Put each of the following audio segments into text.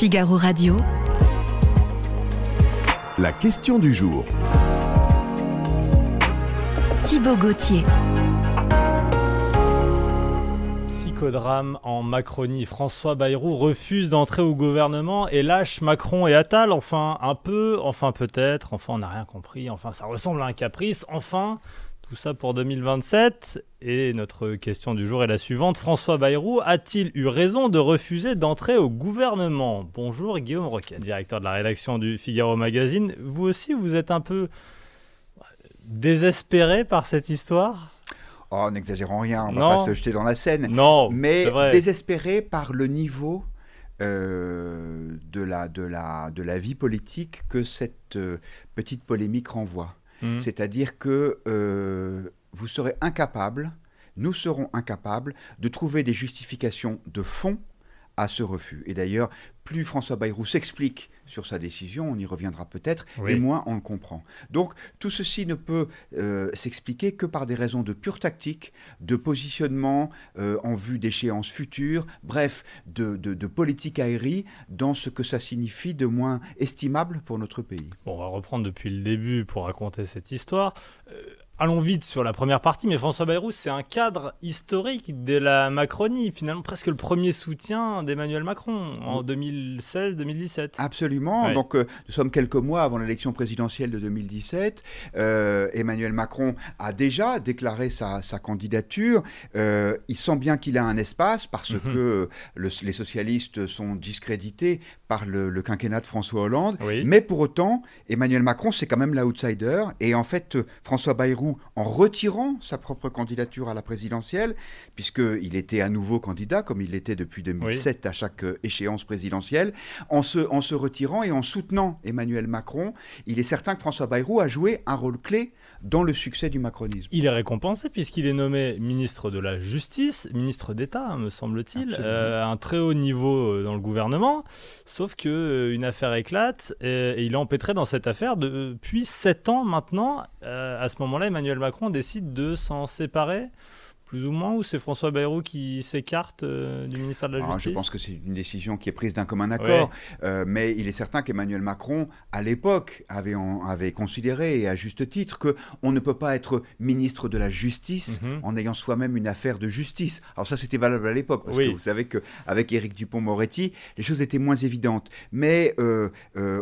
Figaro Radio. La question du jour. Thibaut Gauthier. Psychodrame en Macronie. François Bayrou refuse d'entrer au gouvernement et lâche Macron et Attal. Enfin, un peu, enfin peut-être, enfin on n'a rien compris, enfin ça ressemble à un caprice, enfin tout ça pour 2027. Et notre question du jour est la suivante. François Bayrou a-t-il eu raison de refuser d'entrer au gouvernement? Bonjour Guillaume Roquet, directeur de la rédaction du Figaro Magazine. Vous aussi, vous êtes un peu désespéré par cette histoire? Oh, n'exagérons rien, on ne va pas se jeter dans la scène. Non, mais désespéré par le niveau euh, de, la, de, la, de la vie politique que cette euh, petite polémique renvoie. Mmh. C'est-à-dire que euh, vous serez incapable, nous serons incapables de trouver des justifications de fond à ce refus. Et d'ailleurs, plus François Bayrou s'explique sur sa décision, on y reviendra peut-être, et moins on le comprend. Donc tout ceci ne peut euh, s'expliquer que par des raisons de pure tactique, de positionnement euh, en vue d'échéances futures, bref, de, politique aérie dans ce que ça signifie de moins estimable pour notre pays. on va reprendre depuis le début pour raconter cette histoire. Euh, allons vite sur la première partie, mais François Bayrou, c'est un cadre historique de la Macronie, finalement presque le premier soutien d'Emmanuel Macron en 2016-2017. Absolument. Donc, euh, nous sommes quelques mois avant l'élection présidentielle de 2017. Euh, Emmanuel Macron a déjà déclaré sa, candidature. Euh, il sent bien qu'il a un espace parce mhm. que les socialistes sont discrédités par le, quinquennat de François Hollande. Mais pour autant, Emmanuel Macron, c'est quand même l'outsider. Et en fait, François Bayrou en retirant sa propre candidature à la présidentielle, puisqu'il était à nouveau candidat, comme il l'était depuis 2007 à chaque euh, échéance présidentielle, en se, en se retirant et en soutenant Emmanuel Macron, il est certain que François Bayrou a joué un rôle clé dans le succès du macronisme. Il est récompensé puisqu'il est nommé ministre de la Justice, ministre d'État, me semble-t-il, euh, à un très haut niveau euh, dans le gouvernement, sauf que une affaire éclate et, il est empêtré dans cette affaire depuis sept ans maintenant. à ce moment-là, Emmanuel Macron décide de s'en séparer plus ou moins, ou c'est François Bayrou qui s'écarte euh, du ministère de la Justice Je pense que c'est une décision qui est prise d'un commun accord, euh, mais il est certain qu'Emmanuel Macron, à l'époque, avait, avait considéré, et à juste titre, qu'on ne peut pas être ministre de la Justice mhm. en ayant soi-même une affaire de justice. Alors ça, c'était valable à l'époque, parce que vous savez qu'avec Éric Dupont-Moretti, les choses étaient moins évidentes. Mais euh,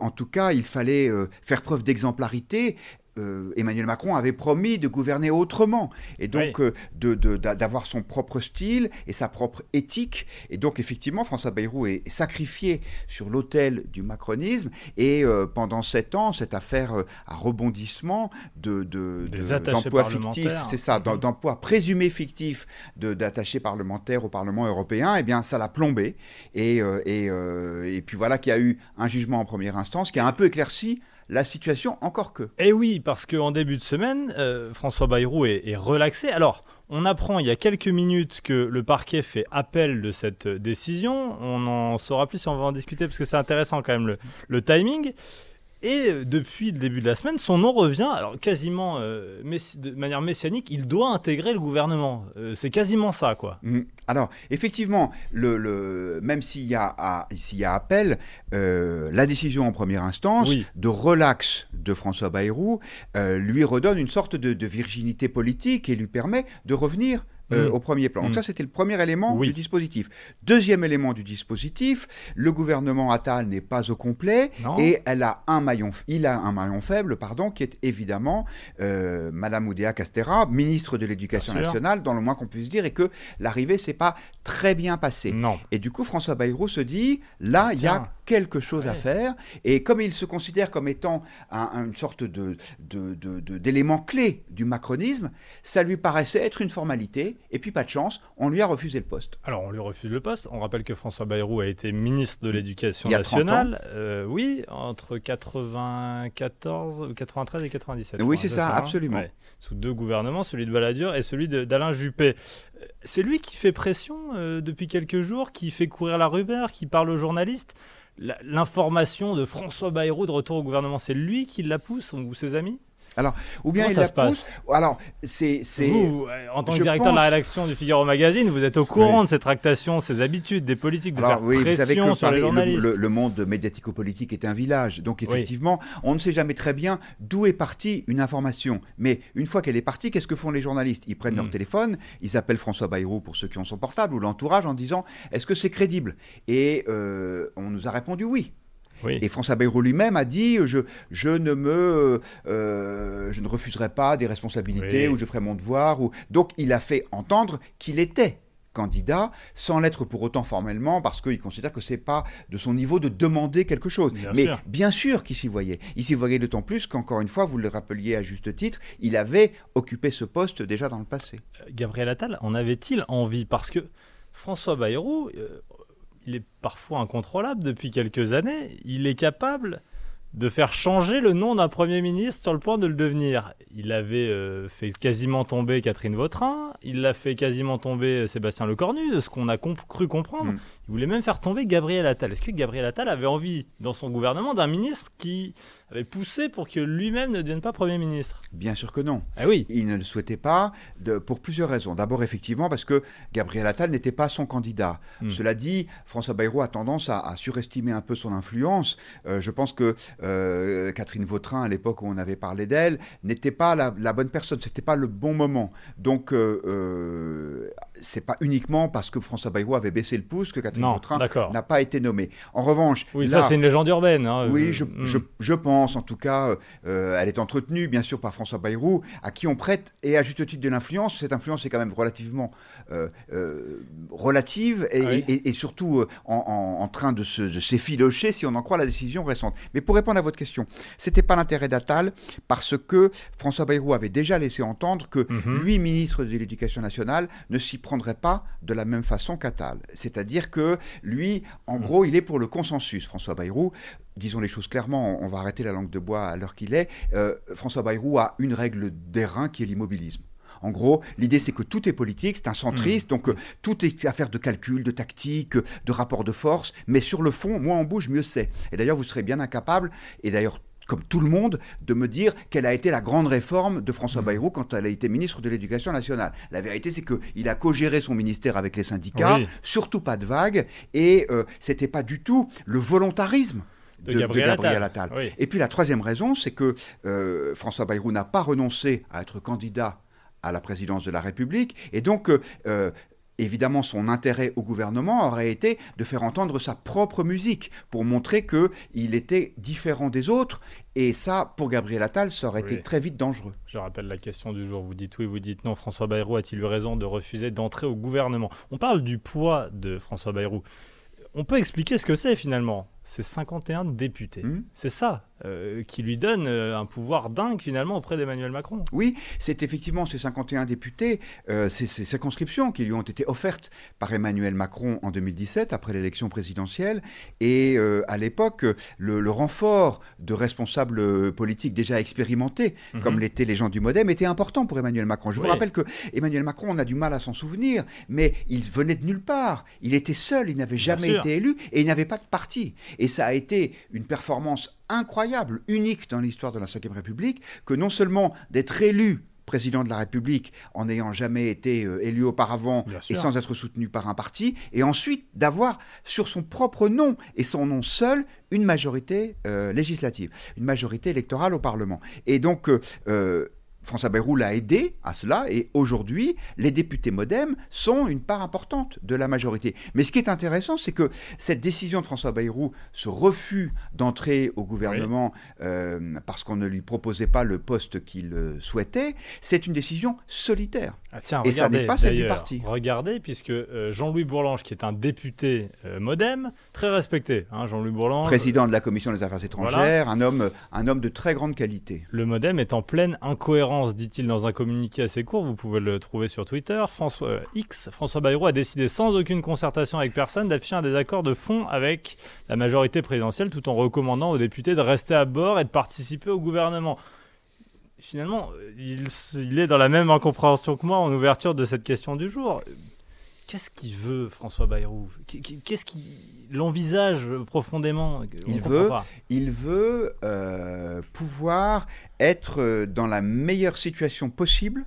en tout cas, il fallait faire preuve d'exemplarité euh, Emmanuel Macron avait promis de gouverner autrement et donc euh, d'avoir son propre style et sa propre éthique. Et donc effectivement, François Bayrou est sacrifié sur l'autel du macronisme et euh, pendant sept ans, cette affaire à rebondissement d'emplois fictifs, c'est ça, mhm. d'emplois présumés fictifs d'attachés parlementaires au Parlement européen, eh bien ça l'a plombé. Et, et, et puis voilà qu'il y a eu un jugement en première instance qui a un peu éclairci la situation encore que. Eh oui, parce qu'en début de semaine, euh, François Bayrou est, relaxé. Alors, on apprend il y a quelques minutes que le parquet fait appel de cette décision. On en saura plus si on va en discuter parce que c'est intéressant quand même le timing. Et euh, depuis le début de la semaine, son nom revient, alors quasiment euh, de manière messianique, il doit intégrer le gouvernement. Euh, c'est quasiment ça, quoi. Mmh. Alors, effectivement, le, même s'il y, a, y a appel, la décision en première instance de relax de François Bayrou lui redonne une sorte de virginité politique et lui permet de revenir euh, mm. au premier plan. Donc mm. ça, c'était le premier élément du dispositif. Deuxième élément du dispositif, le gouvernement Attal n'est pas au complet et elle a un maillon, il a un maillon faible, pardon, qui est évidemment euh, Madame Oudéa Castera, ministre de l'Éducation nationale, dans le moins qu'on puisse dire, et que l'arrivée s'est pas très bien passée. Non. Et du coup, François Bayrou se dit, là, il y a quelque chose à faire. Et comme il se considère comme étant une sorte de, d'élément clé du macronisme, ça lui paraissait être une formalité et puis pas de chance, on lui a refusé le poste. Alors on lui refuse le poste. On rappelle que François Bayrou a été ministre de l'Éducation nationale. Euh, oui, entre 94, 93 et 97. Oui, c'est ça, absolument. Sous deux gouvernements, celui de Balladur et celui d'Alain Juppé. C'est lui qui fait pression euh, depuis quelques jours, qui fait courir la rumeur, qui parle aux journalistes. L'information de François Bayrou de retour au gouvernement, c'est lui qui la pousse ou ses amis? Alors, ou bien il ça la se passe. Alors, c'est. Vous, en tant que directeur de la rédaction du Figaro Magazine, vous êtes au courant de ces tractations, ces habitudes des politiques, de Alors, faire oui, vous savez que sur les journalistes. le- le monde médiatico-politique est un village. Donc, effectivement, on ne sait jamais très bien d'où est partie une information. Mais une fois qu'elle est partie, qu'est-ce que font les journalistes? Ils prennent leur Mm. téléphone, ils appellent François Bayrou pour ceux qui ont son portable ou l'entourage en disant est-ce que c'est crédible? Et euh, on nous a répondu oui. Oui. Et François Bayrou lui-même a dit je, je ne me euh, je ne refuserai pas des responsabilités Oui. ou je ferai mon devoir ou donc il a fait entendre qu'il était candidat sans l'être pour autant formellement parce qu'il considère que c'est pas de son niveau de demander quelque chose. Bien Mais sûr. bien sûr qu'il s'y voyait. Il s'y voyait d'autant plus qu'encore une fois, vous le rappeliez à juste titre, il avait occupé ce poste déjà dans le passé. Gabriel Attal en avait-il envie? Parce que François Bayrou, euh, il est parfois incontrôlable depuis quelques années. Il est capable de faire changer le nom d'un Premier ministre sur le point de le devenir. Il avait euh, fait quasiment tomber Catherine Vautrin, il l'a fait quasiment tomber euh, Sébastien Lecornu, de ce qu'on a cru comprendre. Mm. Il voulait même faire tomber Gabriel Attal. Est-ce que Gabriel Attal avait envie, dans son gouvernement, d'un ministre qui avait poussé pour que lui-même ne devienne pas Premier ministre? Bien sûr que non. Ah oui, Il ne le souhaitait pas de- pour plusieurs raisons. D'abord, effectivement, parce que Gabriel Attal n'était pas son candidat. Hmm. Cela dit, François Bayrou a tendance à, à surestimer un peu son influence. Euh, je pense que euh, Catherine Vautrin, à l'époque où on avait parlé d'elle, n'était pas la, la bonne personne. C'était pas le bon moment. Donc, euh, c'est pas uniquement parce que François Bayrou avait baissé le pouce que Catherine non, Vautrin n'a pas été nommée. En revanche, Oui, là- ça c'est une légende urbaine. hein. oui, Euh, je, hmm. je- je pense, en tout cas, euh, elle est entretenue, bien sûr, par François Bayrou, à qui on prête, et à juste titre, de l'influence. Cette influence est quand même relativement euh, euh, relative et, Ah oui. et- et surtout euh, en, en- en train de se- s'effilocher, si on en croit la décision récente. Mais pour répondre à votre question, c'était pas l'intérêt d'Attal, parce que François Bayrou avait déjà laissé entendre que Mhm. lui, ministre de l'Éducation nationale, ne s'y prendrait pas de la même façon qu'Attal. C'est-à-dire que lui, en Mhm. gros, il est pour le consensus, François Bayrou. Disons les choses clairement, on va arrêter la langue de bois à l'heure qu'il est. Euh, François Bayrou a une règle d'airain qui est l'immobilisme. En gros, l'idée c'est que tout est politique, c'est un centriste, donc euh, tout est affaire de calcul, de tactique, de rapport de force, mais sur le fond, moins on bouge, mieux c'est. Et d'ailleurs, vous serez bien incapable, et d'ailleurs comme tout le monde, de me dire quelle a été la grande réforme de François Mm. Bayrou quand elle a été ministre de l'Éducation nationale. La vérité, c'est qu'il a co-géré son ministère avec les syndicats, Oui. surtout pas de vagues, et euh, c'était pas du tout le volontarisme De Gabriel Attal. Oui. Et puis la troisième raison, c'est que euh, François Bayrou n'a pas renoncé à être candidat à la présidence de la République, et donc euh, euh, Évidemment, son intérêt au gouvernement aurait été de faire entendre sa propre musique pour montrer qu'il était différent des autres. Et ça, pour Gabriel Attal, ça aurait Oui. été très vite dangereux. Je rappelle la question du jour. Vous dites oui, vous dites non. François Bayrou a-t-il eu raison de refuser d'entrer au gouvernement? On parle du poids de François Bayrou. On peut expliquer ce que c'est finalement? C'est 51 députés. Hmm. C'est ça euh, qui lui donne euh, un pouvoir dingue finalement auprès d'Emmanuel Macron. Oui, c'est effectivement ces 51 députés, euh, ces, ces circonscriptions qui lui ont été offertes par Emmanuel Macron en 2017, après l'élection présidentielle. Et à l'époque, le, le renfort de responsables politiques déjà expérimentés, Mhm. comme l'étaient les gens du Modem, était important pour Emmanuel Macron. Je vous rappelle que Emmanuel Macron, on a du mal à s'en souvenir, mais il venait de nulle part. Il était seul, il n'avait jamais été élu et il n'avait pas de parti. Et ça a été une performance incroyable, unique dans l'histoire de la Ve République, que non seulement d'être élu président de la République en n'ayant jamais été euh, élu auparavant Bien et sûr. sans être soutenu par un parti, et ensuite d'avoir sur son propre nom et son nom seul une majorité euh, législative, une majorité électorale au Parlement. Et donc, euh, euh, François Bayrou l'a aidé à cela, et aujourd'hui, les députés modem sont une part importante de la majorité. Mais ce qui est intéressant, c'est que cette décision de François Bayrou, ce refus d'entrer au gouvernement euh, parce qu'on ne lui proposait pas le poste qu'il euh, souhaitait, c'est une décision solitaire. Ah, tiens, Et ça n'est pas celle du parti. Regardez, puisque euh, Jean-Louis Bourlange, qui est un député euh, modem, très respecté, hein, Jean-Louis Bourlange. Président de la Commission des Affaires étrangères, un, homme, un homme de très grande qualité. Le modem est en pleine incohérence, dit-il dans un communiqué assez court, vous pouvez le trouver sur Twitter. François euh, X, François Bayrou a décidé sans aucune concertation avec personne d'afficher un désaccord de fond avec la majorité présidentielle tout en recommandant aux députés de rester à bord et de participer au gouvernement. Finalement, euh, il, il est dans la même incompréhension que moi en ouverture de cette question du jour. Qu'est-ce qu'il veut, François Bayrou? Qu'est- Qu'est-ce qui l'envisage profondément? Il veut, il veut euh, pouvoir être dans la meilleure situation possible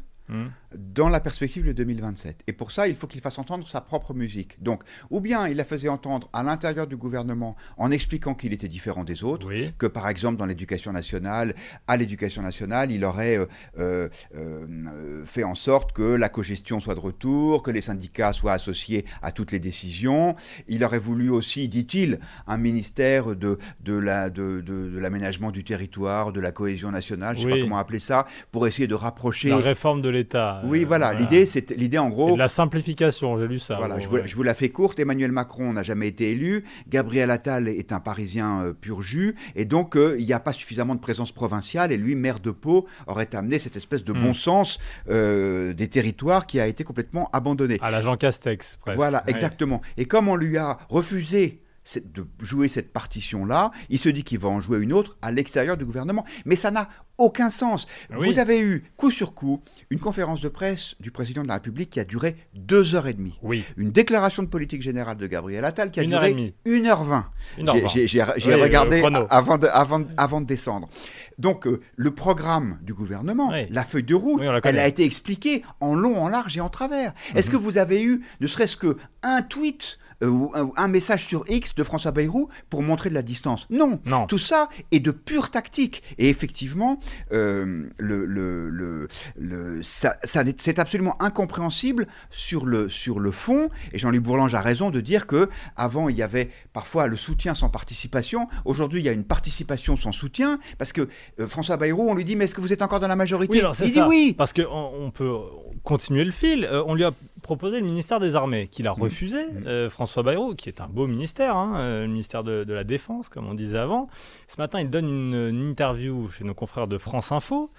Dans la perspective de 2027. Et pour ça, il faut qu'il fasse entendre sa propre musique. Donc, ou bien il la faisait entendre à l'intérieur du gouvernement en expliquant qu'il était différent des autres, que par exemple dans l'éducation nationale, à l'éducation nationale, il aurait euh, euh, euh, fait en sorte que la cogestion soit de retour, que les syndicats soient associés à toutes les décisions. Il aurait voulu aussi, dit-il, un ministère de, de l'aménagement de, du territoire, de la cohésion nationale, je ne sais pas comment appeler ça, pour essayer de rapprocher... La réforme de l'État. Oui, voilà. L'idée, c'est l'idée en gros. de la simplification, j'ai lu ça. Voilà, je, vous, la fais courte. Emmanuel Macron n'a jamais été élu. Gabriel Attal est un Parisien euh, pur jus, et donc euh, il n'y a pas suffisamment de présence provinciale. Et lui, maire de Pau, aurait amené cette espèce de bon hmm. sens euh, des territoires qui a été complètement abandonné. À l'agent Castex, presque. Voilà, exactement. Et comme on lui a refusé de jouer cette partition-là, il se dit qu'il va en jouer une autre à l'extérieur du gouvernement. Mais ça n'a aucun sens. Vous avez eu, coup sur coup, une conférence de presse du président de la République qui a duré deux heures et demie. Oui. Une déclaration de politique générale de Gabriel Attal qui a une duré une heure vingt. J'ai regardé avant, de, avant, avant, de descendre. Donc, euh, le programme du gouvernement, la feuille de route, elle a été expliquée en long, en large et en travers. Est-ce mhm. que vous avez eu, ne serait-ce qu'un tweet euh, ou un, message sur X de François Bayrou pour montrer de la distance. Non. non. Tout ça est de pure tactique. Et effectivement, euh, le, le, le, ça, c'est absolument incompréhensible sur le, sur le fond. Et Jean-Louis Bourlange a raison de dire que avant il y avait parfois le soutien sans participation. Aujourd'hui, il y a une participation sans soutien parce que euh, François Bayrou, on lui dit mais est-ce que vous êtes encore dans la majorité? Il dit oui. Parce qu'on on peut continuer le fil. on lui a proposé le ministère des Armées, qu'il a mmh. refusé. Mmh. François Bayrou, qui est un beau ministère, hein, le ministère de, la Défense, comme on disait avant. Ce matin, il donne une interview chez nos confrères de France Info.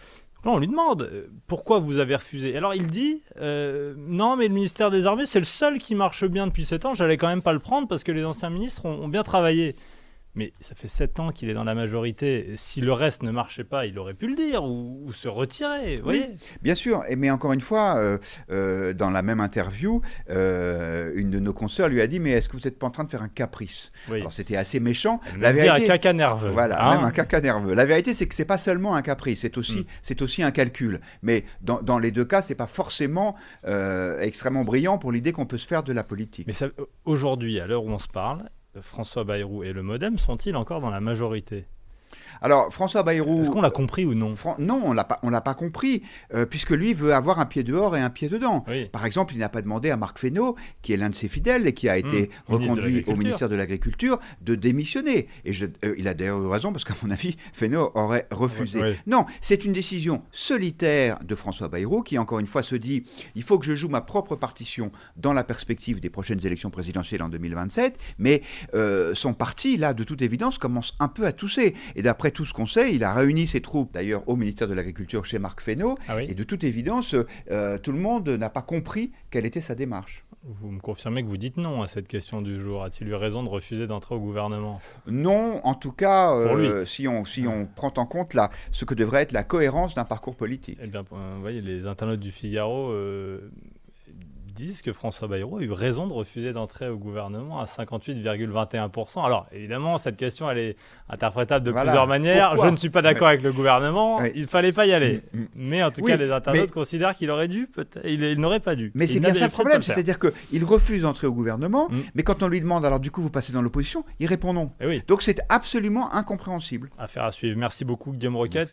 Là, on lui demande euh, pourquoi vous avez refusé? Alors il dit euh, non, mais le ministère des Armées, c'est le seul qui marche bien depuis 7 ans. J'allais quand même pas le prendre parce que les anciens ministres ont bien travaillé. Mais ça fait sept ans qu'il est dans la majorité. Si le reste ne marchait pas, il aurait pu le dire ou, se retirer. Vous oui, bien sûr. Mais encore une fois, euh, euh, dans la même interview, euh, une de nos consoeurs lui a dit Mais est-ce que vous n'êtes pas en train de faire un caprice? Alors c'était assez méchant. la vérité, un caca nerveux. Voilà, hein même un caca nerveux. La vérité, c'est que c'est pas seulement un caprice, c'est aussi, mm. c'est aussi un calcul. Mais dans, dans les deux cas, c'est pas forcément extrêmement brillant pour l'idée qu'on peut se faire de la politique. Mais aujourd'hui, à l'heure où on se parle, François Bayrou et le Modem sont-ils encore dans la majorité? Alors, François Bayrou. Est-ce qu'on l'a compris ou non Non, on ne l'a pas compris, euh, puisque lui veut avoir un pied dehors et un pied dedans. Par exemple, il n'a pas demandé à Marc Fesneau, qui est l'un de ses fidèles et qui a été mmh, reconduit au ministère de l'Agriculture, de démissionner. Et euh, il a d'ailleurs eu raison, parce qu'à mon avis, Fesneau aurait refusé. Non, c'est une décision solitaire de François Bayrou, qui encore une fois se dit il faut que je joue ma propre partition dans la perspective des prochaines élections présidentielles en 2027, mais euh, son parti, là, de toute évidence, commence un peu à tousser. Et d'après tout ce qu'on sait, il a réuni ses troupes, d'ailleurs, au ministère de l'Agriculture chez Marc Fesneau. Ah et de toute évidence, euh, tout le monde n'a pas compris quelle était sa démarche. Vous me confirmez que vous dites non à cette question du jour. A-t-il eu raison de refuser d'entrer au gouvernement? Non, en tout cas, euh, si, on, si on prend en compte là, ce que devrait être la cohérence d'un parcours politique. Eh bien, euh, vous voyez, les internautes du Figaro disent que François Bayrou a eu raison de refuser d'entrer au gouvernement à 58,21%. Alors, évidemment, cette question, elle est interprétable de plusieurs manières. Je ne suis pas d'accord avec le gouvernement. Il ne fallait pas y aller. Mm, mm. Mais en tout cas, les internautes considèrent qu'il aurait dû, il, n'aurait pas dû. Mais c'est bien ça le problème. C'est-à-dire qu'il refuse d'entrer au gouvernement, mm. mais quand on lui demande, alors du coup, vous passez dans l'opposition, il répond non. Eh oui. Donc, c'est absolument incompréhensible. Affaire à suivre. Merci beaucoup, Guillaume Roquette.